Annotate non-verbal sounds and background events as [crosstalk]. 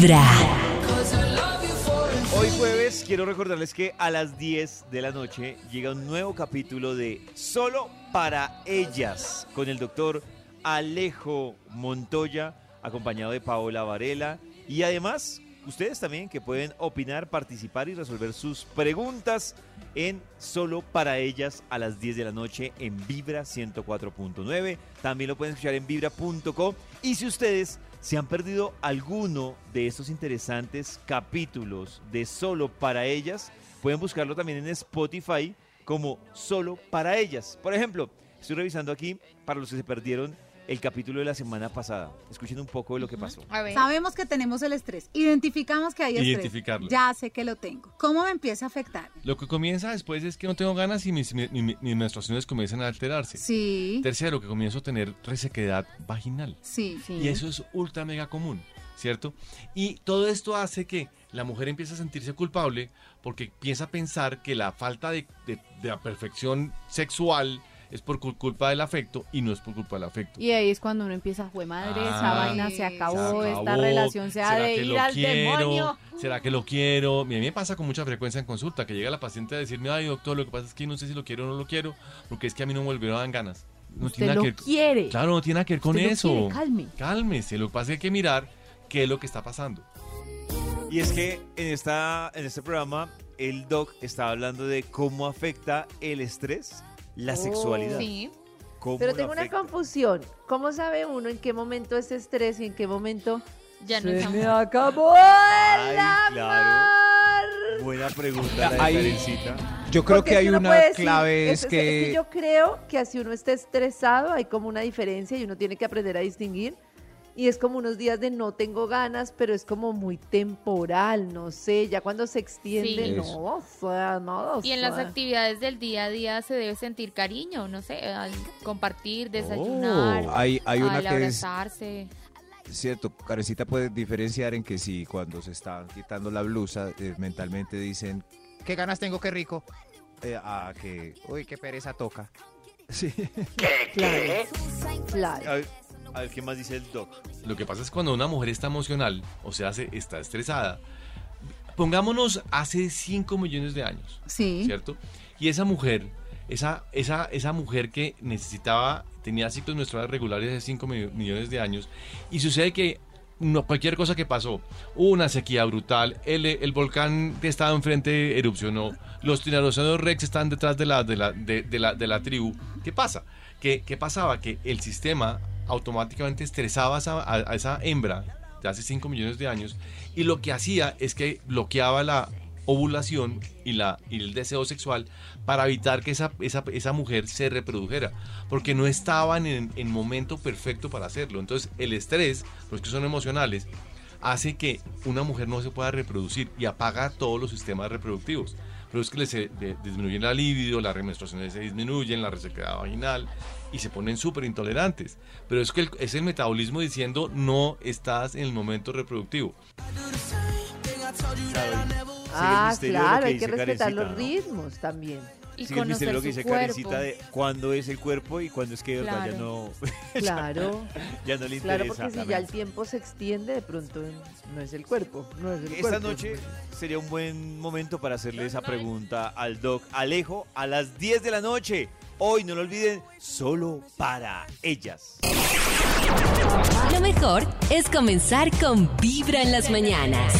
Hoy jueves quiero recordarles que a las 10 de la noche llega un nuevo capítulo de Solo para ellas con el doctor Alejo Montoya, acompañado de Paola Varela. Y además ustedes también que pueden opinar, participar y resolver sus preguntas en Solo para ellas a las 10 de la noche en Vibra 104.9. También lo pueden escuchar en vibra.co y si ustedes se han perdido alguno de estos interesantes capítulos de Solo para ellas, pueden buscarlo también en Spotify como Solo para ellas. Por ejemplo, estoy revisando aquí para los que se perdieron el capítulo de la semana pasada. Escuchen un poco de lo que pasó. A ver. Sabemos que tenemos el estrés. Identificamos que hay estrés. Identificarlo. Ya sé que lo tengo. ¿Cómo me empieza a afectar? Lo que comienza después es que no tengo ganas y mis, mi- mi- mis menstruaciones comienzan a alterarse. Sí. Tercero, que comienzo a tener resequedad vaginal. Sí. Y eso es ultra mega común, ¿cierto? Y todo esto hace que la mujer empiece a sentirse culpable porque piensa pensar que la falta de, de- de la perfección sexual es por cul- culpa del afecto y no es por culpa del afecto. Y ahí es cuando uno empieza, fue madre, esa Ah, vaina se acabó, Se esta acabó, relación se ha ¿será de ir al quiero? demonio. ¿Será que lo quiero? Mira, a mí me pasa con mucha frecuencia en consulta que llega la paciente a decirme, ay doctor, lo que pasa es que no sé si lo quiero o no lo quiero, porque es que a mí no me volvieron a dar ganas. No Usted tiene lo que ver- quiere. Claro, no tiene nada que ver con Usted lo eso. quiere, calme. Cálmese. Lo que pasa es que hay que mirar qué es lo que está pasando. Y es que en, esta, en este programa el doc está hablando de cómo afecta el estrés la sexualidad. Sí, ¿Cómo Pero tengo una confusión. ¿Cómo sabe uno en qué momento es estrés y en qué momento ya no se me acabó Ay, el claro. amor? Buena pregunta, la de. Yo creo Porque que hay una decir, clave es, es que, yo creo que así uno esté estresado, hay como una diferencia y uno tiene que aprender a distinguir. Y es como unos días de no tengo ganas, pero es como muy temporal, no sé, ya cuando se extiende, Sí. no, o sea, no, o Y en las actividades del día a día se debe sentir cariño, no sé, al compartir, desayunar, Oh, hay, hay una al que es abrazarse. cierto, Carecita puede diferenciar en que si cuando se están quitando la blusa, eh, mentalmente dicen, qué ganas tengo, qué rico, eh, a que, uy, qué pereza toca. [laughs] Sí. Claro, claro. A ver, ¿qué más dice el doc? Lo que pasa es cuando una mujer está emocional, o sea, se- está estresada. Pongámonos hace 5 millones de años, Sí. ¿cierto? Y esa mujer, esa, esa, esa mujer que necesitaba, tenía ciclos menstruales regulares hace 5 millones de años, y sucede que no, cualquier cosa que pasó, hubo una sequía brutal, el, el volcán que estaba enfrente erupcionó, los tiranosaurios rex están detrás de la, de la, de, de la, de la tribu. ¿Qué pasa? ¿Qué, ¿Qué pasaba? Que el sistema automáticamente estresaba a esa, a- a esa hembra de hace 5 millones de años y lo que hacía es que bloqueaba la ovulación y, la, y el deseo sexual para evitar que esa, esa, esa mujer se reprodujera, porque no estaban en, en momento perfecto para hacerlo. Entonces el estrés, los que son emocionales, hace que una mujer no se pueda reproducir y apaga todos los sistemas reproductivos. Pero es que les eh, de- disminuyen la libido, las menstruaciones se disminuyen, la resequedad vaginal y se ponen súper intolerantes. Pero es que el- es el metabolismo diciendo no estás en el momento reproductivo. Ah, claro, hay que respetar Karencita, los ¿no? ritmos también. Y Sigue el misterio conocer de lo que dice cuerpo. Karencita de cuándo es el cuerpo y cuándo es que verdad ya no, [laughs] Claro, ya no le interesa. claro, porque si ya el tiempo se extiende, de pronto no es el cuerpo, no es el Esta cuerpo. noche sería un buen momento para hacerle esa pregunta al doc Alejo a las 10 de la noche. Hoy no lo olviden, solo para ellas. Lo mejor es comenzar con Vibra en las mañanas.